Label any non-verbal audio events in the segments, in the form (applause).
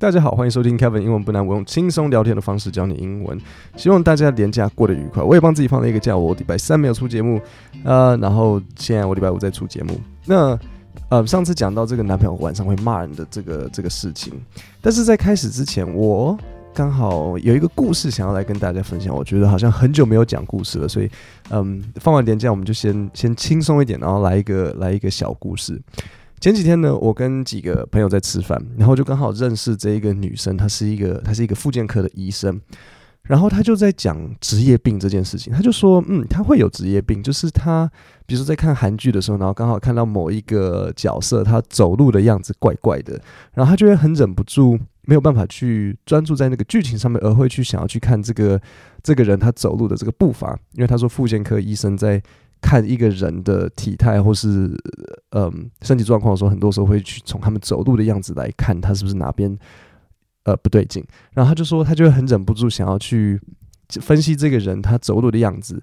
大家好，欢迎收听 Kevin 英文不难，我用轻松聊天的方式教你英文。希望大家连假过得愉快。我也帮自己放了一个假，我礼拜三没有出节目，呃，然后现在我礼拜五再出节目。那呃，上次讲到这个男朋友晚上会骂人的这个这个事情，但是在开始之前，我刚好有一个故事想要来跟大家分享。我觉得好像很久没有讲故事了，所以嗯，放完年假我们就先先轻松一点，然后来一个来一个小故事。前几天呢，我跟几个朋友在吃饭，然后就刚好认识这一个女生，她是一个她是一个复健科的医生，然后她就在讲职业病这件事情，她就说，嗯，她会有职业病，就是她比如说在看韩剧的时候，然后刚好看到某一个角色，他走路的样子怪怪的，然后她就会很忍不住，没有办法去专注在那个剧情上面，而会去想要去看这个这个人他走路的这个步伐，因为他说复健科医生在。看一个人的体态或是嗯身体状况的时候，很多时候会去从他们走路的样子来看他是不是哪边呃不对劲。然后他就说，他就会很忍不住想要去分析这个人他走路的样子。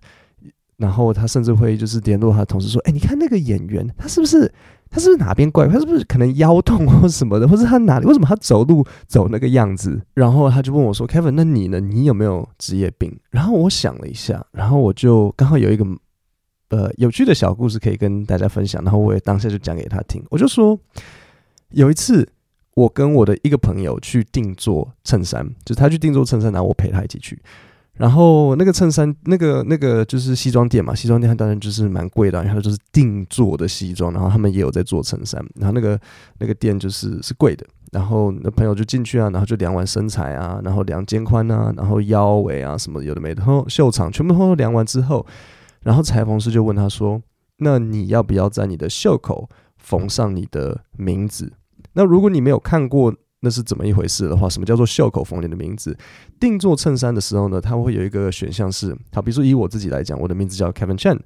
然后他甚至会就是联络他的同事说：“哎，你看那个演员，他是不是他是不是哪边怪？他是不是可能腰痛或什么的？或是他哪里为什么他走路走那个样子？”然后他就问我说：“Kevin，那你呢？你有没有职业病？”然后我想了一下，然后我就刚好有一个。呃，有趣的小故事可以跟大家分享，然后我也当下就讲给他听。我就说，有一次我跟我的一个朋友去定做衬衫，就他去定做衬衫，然后我陪他一起去。然后那个衬衫，那个那个就是西装店嘛，西装店它当然就是蛮贵的，然后就是定做的西装，然后他们也有在做衬衫，然后那个那个店就是是贵的。然后那朋友就进去啊，然后就量完身材啊，然后量肩宽啊，然后腰围啊什么有的没的，然后袖长全部都量完之后。然后裁缝师就问他说：“那你要不要在你的袖口缝上你的名字？那如果你没有看过那是怎么一回事的话，什么叫做袖口缝你的名字？定做衬衫的时候呢，他会有一个选项是，好，比如说以我自己来讲，我的名字叫 Kevin Chen，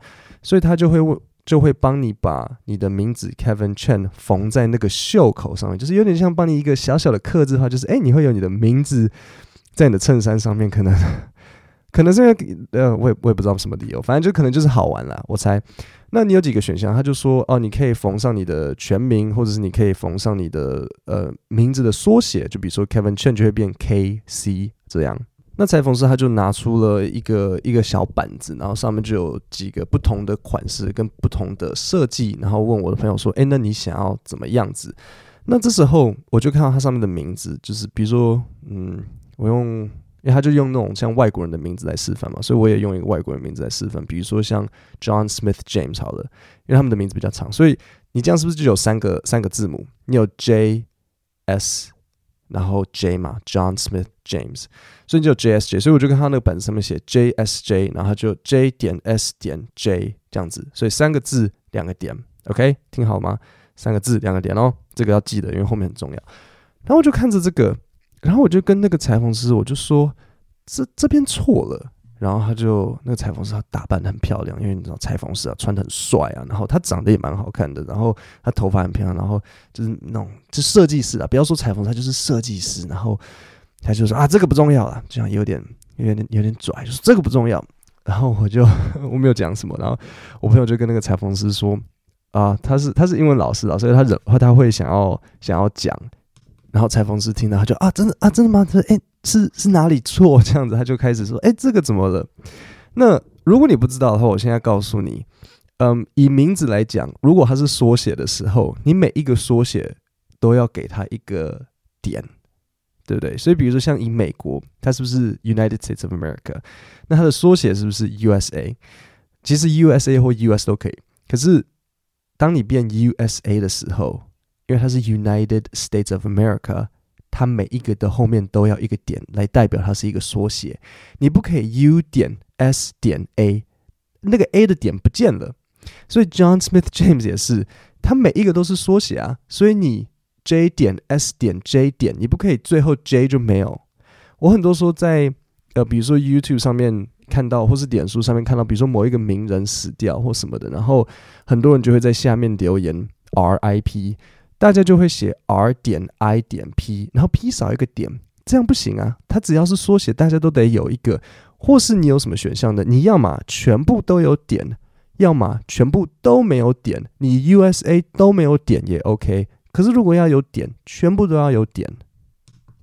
所以他就会问，就会帮你把你的名字 Kevin Chen 缝在那个袖口上面，就是有点像帮你一个小小的客制化，就是哎，你会有你的名字在你的衬衫上面，可能。”可能是因为呃，我也我也不知道什么理由，反正就可能就是好玩啦。我猜，那你有几个选项？他就说哦，你可以缝上你的全名，或者是你可以缝上你的呃名字的缩写，就比如说 Kevin Chen 就会变 K C 这样。那裁缝师他就拿出了一个一个小板子，然后上面就有几个不同的款式跟不同的设计，然后问我的朋友说，诶，那你想要怎么样子？那这时候我就看到它上面的名字，就是比如说，嗯，我用。因为他就用那种像外国人的名字来示范嘛，所以我也用一个外国人名字来示范。比如说像 John Smith James 好了，因为他们的名字比较长，所以你这样是不是就有三个三个字母？你有 J S，然后 J 嘛，John Smith James，所以你就有 J S J。所以我就跟他那个本子上面写 J S J，然后就 J 点 S 点 J 这样子，所以三个字两个点，OK，听好吗？三个字两个点哦，这个要记得，因为后面很重要。然后我就看着这个。然后我就跟那个裁缝师，我就说这这边错了。然后他就那个裁缝师，他打扮得很漂亮，因为你知道裁缝师啊，穿得很帅啊。然后他长得也蛮好看的，然后他头发很漂亮，然后就是那种就设计师啊，不要说裁缝，他就是设计师。然后他就说啊，这个不重要了，这样有点有点有点拽，就是这个不重要。然后我就 (laughs) 我没有讲什么。然后我朋友就跟那个裁缝师说啊，他是他是英文老师啊，所以他忍他会想要想要讲。然后裁缝师听到，他就啊，真的啊，真的吗？他说，哎，是是哪里错？这样子，他就开始说，哎，这个怎么了？那如果你不知道的话，我现在告诉你，嗯，以名字来讲，如果它是缩写的时候，你每一个缩写都要给它一个点，对不对？所以，比如说像以美国，它是不是 United States of America？那它的缩写是不是 USA？其实 USA 或 US 都可以。可是，当你变 USA 的时候，因为它是 United States of America，它每一个的后面都要一个点来代表它是一个缩写，你不可以 U 点 S 点 A，那个 A 的点不见了。所以 John Smith James 也是，它每一个都是缩写啊，所以你 J 点 S 点 J 点，你不可以最后 J 就没有。我很多时候在呃，比如说 YouTube 上面看到，或是点书上面看到，比如说某一个名人死掉或什么的，然后很多人就会在下面留言 RIP。大家就会写 R 点 I 点 P，然后 P 少一个点，这样不行啊！它只要是缩写，大家都得有一个，或是你有什么选项的，你要么全部都有点，要么全部都没有点，你 USA 都没有点也 OK。可是如果要有点，全部都要有点。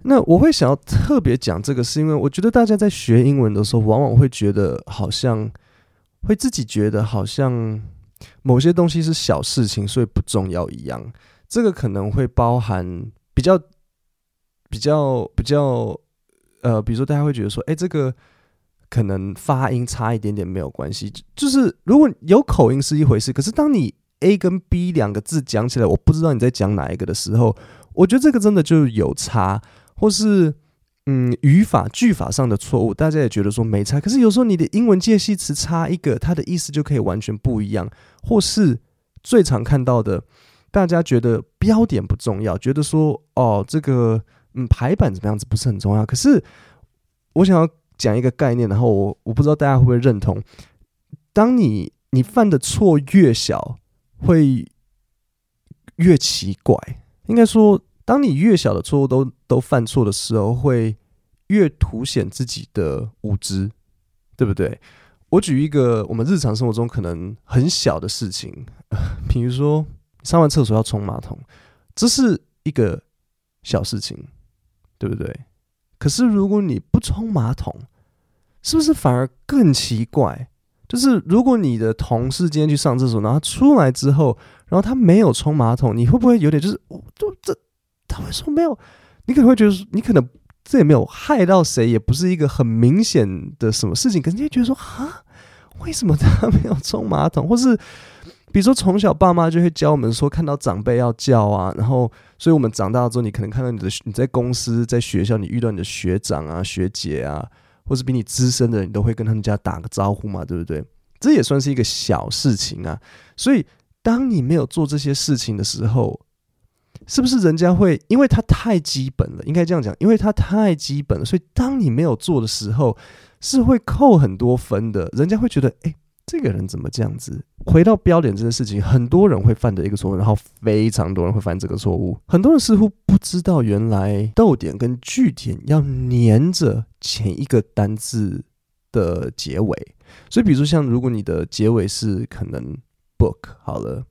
那我会想要特别讲这个，是因为我觉得大家在学英文的时候，往往会觉得好像会自己觉得好像某些东西是小事情，所以不重要一样。这个可能会包含比较比较比较呃，比如说大家会觉得说，哎，这个可能发音差一点点没有关系，就是如果有口音是一回事，可是当你 A 跟 B 两个字讲起来，我不知道你在讲哪一个的时候，我觉得这个真的就有差。或是嗯，语法句法上的错误，大家也觉得说没差。可是有时候你的英文介系词差一个，它的意思就可以完全不一样。或是最常看到的，大家觉得标点不重要，觉得说哦，这个嗯排版怎么样子不是很重要。可是我想要讲一个概念，然后我我不知道大家会不会认同。当你你犯的错越小，会越奇怪。应该说。当你越小的错误都都犯错的时候，会越凸显自己的无知，对不对？我举一个我们日常生活中可能很小的事情，(laughs) 比如说上完厕所要冲马桶，这是一个小事情，对不对？可是如果你不冲马桶，是不是反而更奇怪？就是如果你的同事今天去上厕所，然后出来之后，然后他没有冲马桶，你会不会有点就是，哦，就这？他会说没有，你可能会觉得，你可能这也没有害到谁，也不是一个很明显的什么事情，可是你会觉得说，哈，为什么他没有冲马桶？或是比如说从小爸妈就会教我们说，看到长辈要叫啊，然后，所以我们长大之后，你可能看到你的你在公司、在学校，你遇到你的学长啊、学姐啊，或是比你资深的人，你都会跟他们家打个招呼嘛，对不对？这也算是一个小事情啊。所以，当你没有做这些事情的时候，是不是人家会因为他太基本了？应该这样讲，因为他太基本了，所以当你没有做的时候，是会扣很多分的。人家会觉得，哎，这个人怎么这样子？回到标点这件事情，很多人会犯的一个错误，然后非常多人会犯这个错误。很多人似乎不知道，原来逗点跟句点要黏着前一个单字的结尾。所以，比如说像如果你的结尾是可能 book 好了。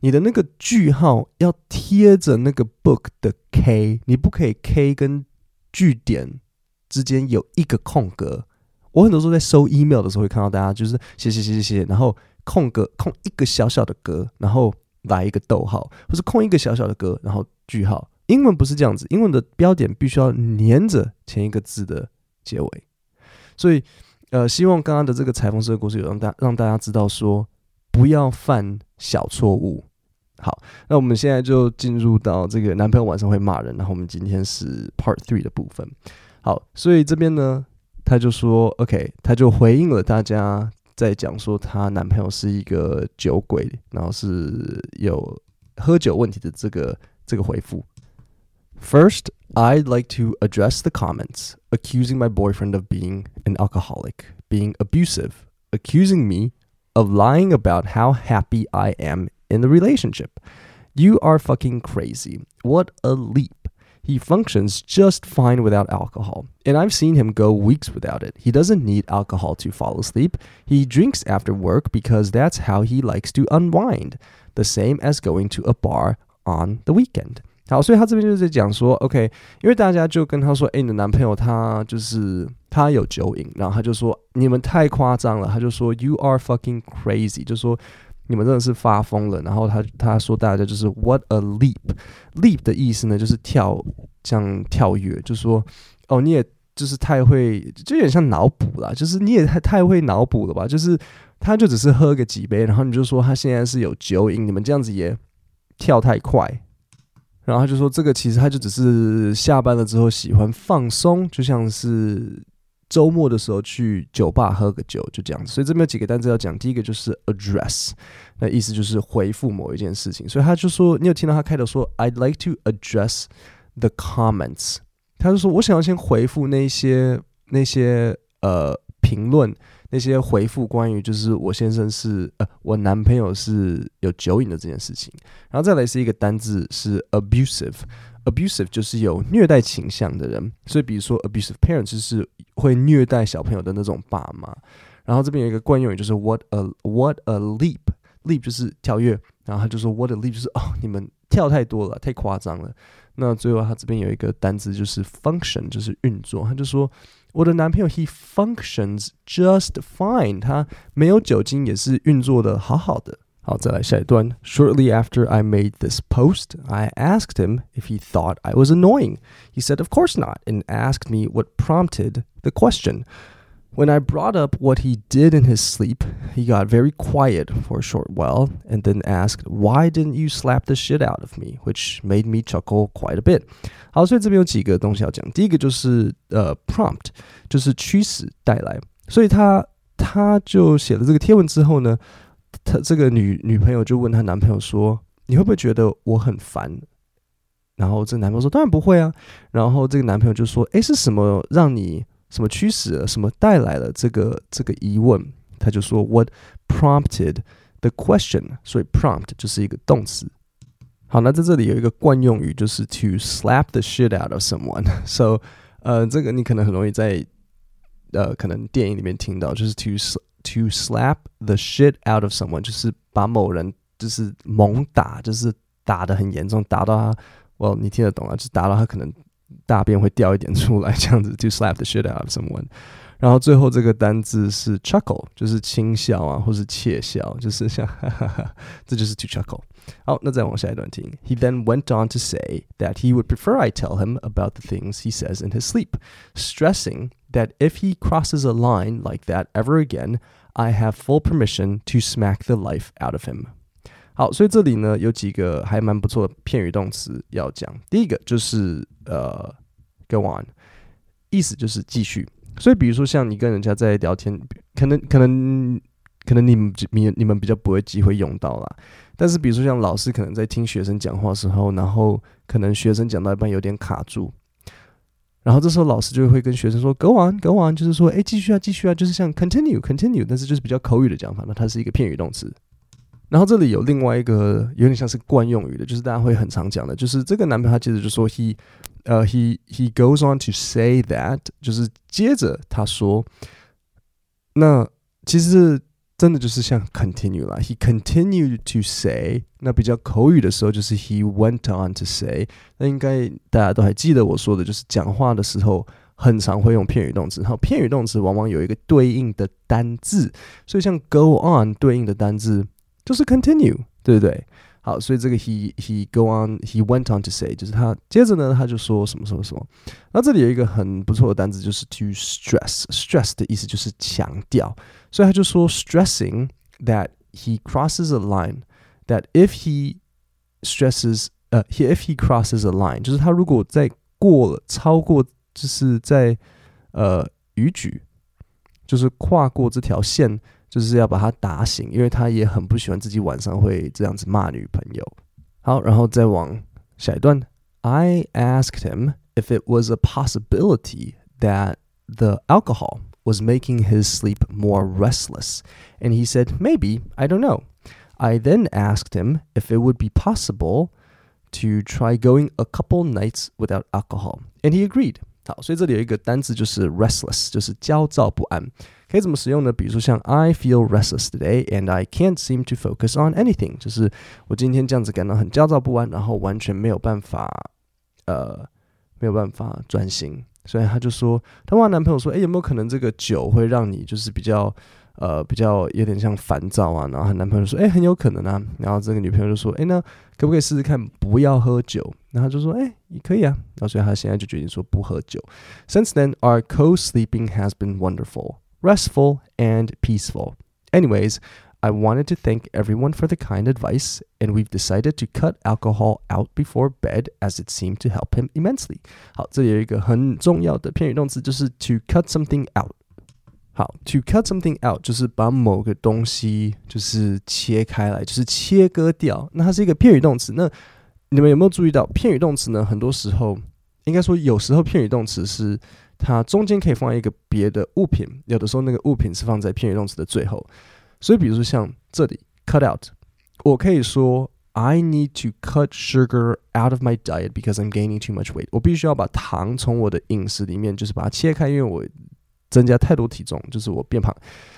你的那个句号要贴着那个 book 的 k，你不可以 k 跟句点之间有一个空格。我很多时候在收 email 的时候会看到大家就是写写写写写，然后空格空一个小小的格，然后来一个逗号，或是空一个小小的格，然后句号。英文不是这样子，英文的标点必须要黏着前一个字的结尾。所以，呃，希望刚刚的这个裁缝师的故事有让大让大家知道说，不要犯小错误。好，那我们现在就进入到这个男朋友晚上会骂人，然后我们今天是 Part Three 的部分。好，所以这边呢，他就说 OK，他就回应了大家在讲说她男朋友是一个酒鬼，然后是有喝酒问题的这个这个回复。First, I'd like to address the comments accusing my boyfriend of being an alcoholic, being abusive, accusing me of lying about how happy I am in the relationship. You are fucking crazy. What a leap. He functions just fine without alcohol, and I've seen him go weeks without it. He doesn't need alcohol to fall asleep. He drinks after work because that's how he likes to unwind, the same as going to a bar on the weekend. 好，所以他这边就是在讲说，OK，因为大家就跟他说，诶，你的男朋友他就是他有酒瘾，然后他就说你们太夸张了，他就说 You are fucking crazy，就说。 你们真的是发疯了。然后他他说大家就是 What a leap，leap 的意思呢，就是跳，像跳跃，就说哦，你也就是太会，就有点像脑补啦，就是你也太太会脑补了吧？就是他就只是喝个几杯，然后你就说他现在是有酒瘾，你们这样子也跳太快。然后他就说这个其实他就只是下班了之后喜欢放松，就像是。周末的时候去酒吧喝个酒，就这样子。所以这边有几个单词要讲。第一个就是 address，那意思就是回复某一件事情。所以他就说，你有听到他开头说 I'd like to address the comments。他就说我想要先回复那些那些呃评论，那些回复关于就是我先生是呃我男朋友是有酒瘾的这件事情。然后再来是一个单字是 abusive。Abusive 就是有虐待倾向的人，所以比如说 abusive parents 就是会虐待小朋友的那种爸妈。然后这边有一个惯用语，就是 what a what a leap，leap 就是跳跃，然后他就说 what a leap 就是哦，你们跳太多了，太夸张了。那最后他这边有一个单字就是 function，就是运作。他就说我的男朋友 he functions just fine，他没有酒精也是运作的好好的。好，再来下一段。Shortly after I made this post, I asked him if he thought I was annoying. He said, "Of course not," and asked me what prompted the question. When I brought up what he did in his sleep, he got very quiet for a short while and then asked, "Why didn't you slap the shit out of me?" Which made me chuckle quite a bit. 好，所以这边有几个东西要讲。第一个就是呃，prompt，就是驱使带来。所以他他就写了这个贴文之后呢。 他这个女女朋友就问她男朋友说：“你会不会觉得我很烦？”然后这个男朋友说：“当然不会啊。”然后这个男朋友就说：“诶，是什么让你什么驱使了，什么带来了这个这个疑问？”他就说：“What prompted the question？” 所以 prompt 就是一个动词。好，那在这里有一个惯用语，就是 to slap the shit out of someone。(laughs) So，呃，这个你可能很容易在呃可能电影里面听到，就是 to To slap the shit out of someone，就是把某人就是猛打，就是打得很严重，打到他，哦、well, 你听得懂啊？就打到他可能大便会掉一点出来，这样子。To slap the shit out of someone，然后最后这个单字是 chuckle，就是轻笑啊，或是窃笑，就是像哈哈哈，这就是 to chuckle。好，那再往下一段听。He then went on to say that he would prefer I tell him about the things he says in his sleep, stressing that if he crosses a line like that ever again, I have full permission to smack the life out of him。好，所以这里呢有几个还蛮不错的片语动词要讲。第一个就是呃，go on，意思就是继续。所以比如说像你跟人家在聊天，可能可能可能你们你你们比较不会机会用到啦。 但是比如说像老师可能在听学生讲话时候，然后可能学生讲到一半有点卡住。然后这时候老师就会跟学生说 “Go on, go on”，就是说，哎，继续啊，继续啊，就是像 “continue, continue”，但是就是比较口语的讲法，那它是一个片语动词。然后这里有另外一个有点像是惯用语的，就是大家会很常讲的，就是这个男朋友他接着就说 “he”，呃，he he goes on to say that，就是接着他说，那其实。真的就是像 continue 啦，he continued to say。那比较口语的时候就是 he went on to say。那应该大家都还记得我说的，就是讲话的时候很常会用片语动词，然后片语动词往往有一个对应的单字，所以像 go on 对应的单字就是 continue，对不对？好，所以这个 he he go on he went on to say 就是他接着呢他就说什么什么什么。那这里有一个很不错的单字，就是 to stress stress 的意思就是强调，所以他就说 stressing that he crosses a line that if he stresses 呃、uh, he, if he crosses a line 就是他如果在过了超过就是在呃逾矩就是跨过这条线。 就是要把他打醒，因为他也很不喜欢自己晚上会这样子骂女朋友。好，然后再往下一段。I asked him if it was a possibility that the alcohol was making his sleep more restless, and he said maybe, I don't know. I then asked him if it would be possible to try going a couple nights without alcohol, and he agreed. 好，所以这里有一个单词就是 restless，就是焦躁不安。可以怎么使用呢？比如说像 I feel restless today and I can't seem to focus on anything，就是我今天这样子感到很焦躁不安，然后完全没有办法，呃，没有办法专心。所以他就说，他问他男朋友说，诶，有没有可能这个酒会让你就是比较，呃，比较有点像烦躁啊？然后他男朋友说，诶，很有可能啊。然后这个女朋友就说，诶，那可不可以试试看不要喝酒？然后他就说，诶，也可以啊。然后所以他现在就决定说不喝酒。Since then, our co-sleeping has been wonderful. restful and peaceful. Anyways, I wanted to thank everyone for the kind advice, and we've decided to cut alcohol out before bed as it seemed to help him immensely. 好，这里有一个很重要的片语动词，就是 to cut something out。 好，to cut something out 就是把某个东西就是切开来，就是切割掉。那它是一个片语动词。那你们有没有注意到片语动词呢？很多时候，应该说有时候片语动词是。它中间可以放一个别的物品，有的时候那个物品是放在片语动词的最后。所以，比如说像这里 cut out，我可以说 I need to cut sugar out of my diet because I'm gaining too much weight。我必须要把糖从我的饮食里面就是把它切开，因为我增加太多体重，就是我变胖。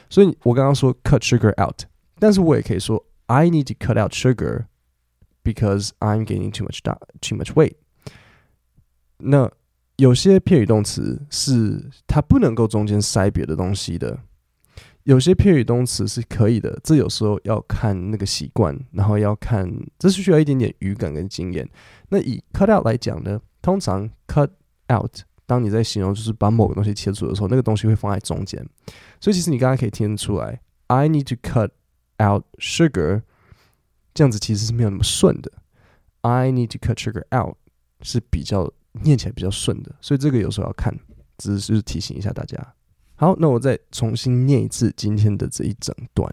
所以我刚刚说 cut sugar out，但是我也可以说 I need to cut out sugar because I'm gaining too much too much weight。那有些片语动词是它不能够中间塞别的东西的，有些片语动词是可以的。这有时候要看那个习惯，然后要看，这是需要一点点语感跟经验。那以 cut out 来讲呢，通常 cut out，当你在形容就是把某个东西切除的时候，那个东西会放在中间。所以其实你刚刚可以听得出来，I need to cut out sugar，这样子其实是没有那么顺的。I need to cut sugar out 是比较念起来比较顺的，所以这个有时候要看，只是提醒一下大家。好，那我再重新念一次今天的这一整段。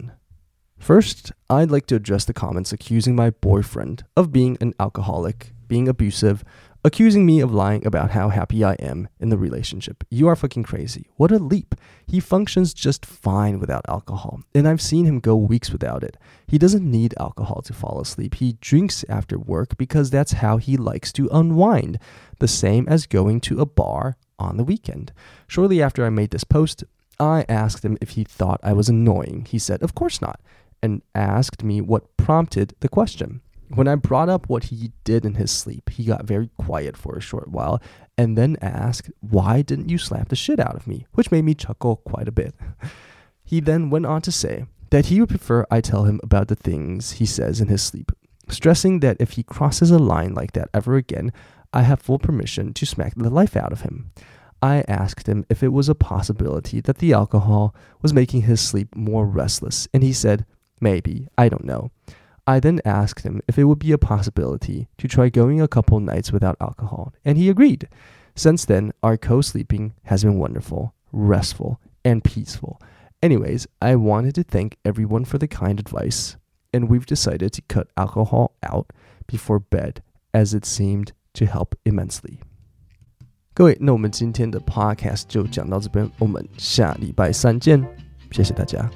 First, I'd like to address the comments accusing my boyfriend of being an alcoholic, being abusive, accusing me of lying about how happy I am in the relationship. You are fucking crazy. What a leap. He functions just fine without alcohol, and I've seen him go weeks without it. He doesn't need alcohol to fall asleep. He drinks after work because that's how he likes to unwind, the same as going to a bar on the weekend. Shortly after I made this post, I asked him if he thought I was annoying. He said, Of course not, and asked me what prompted the question. When I brought up what he did in his sleep, he got very quiet for a short while and then asked, Why didn't you slap the shit out of me? Which made me chuckle quite a bit. (laughs) He then went on to say that he would prefer I tell him about the things he says in his sleep, stressing that if he crosses a line like that ever again, I have full permission to smack the life out of him. I asked him if it was a possibility that the alcohol was making his sleep more restless, and he said, Maybe, I don't know. I then asked him if it would be a possibility to try going a couple nights without alcohol, and he agreed. Since then, our co sleeping has been wonderful, restful, and peaceful. Anyways, I wanted to thank everyone for the kind advice, and we've decided to cut alcohol out before bed as it seemed to help immensely. 各位，那我们今天的 podcast 就讲到这边，我们下礼拜三见，谢谢大家。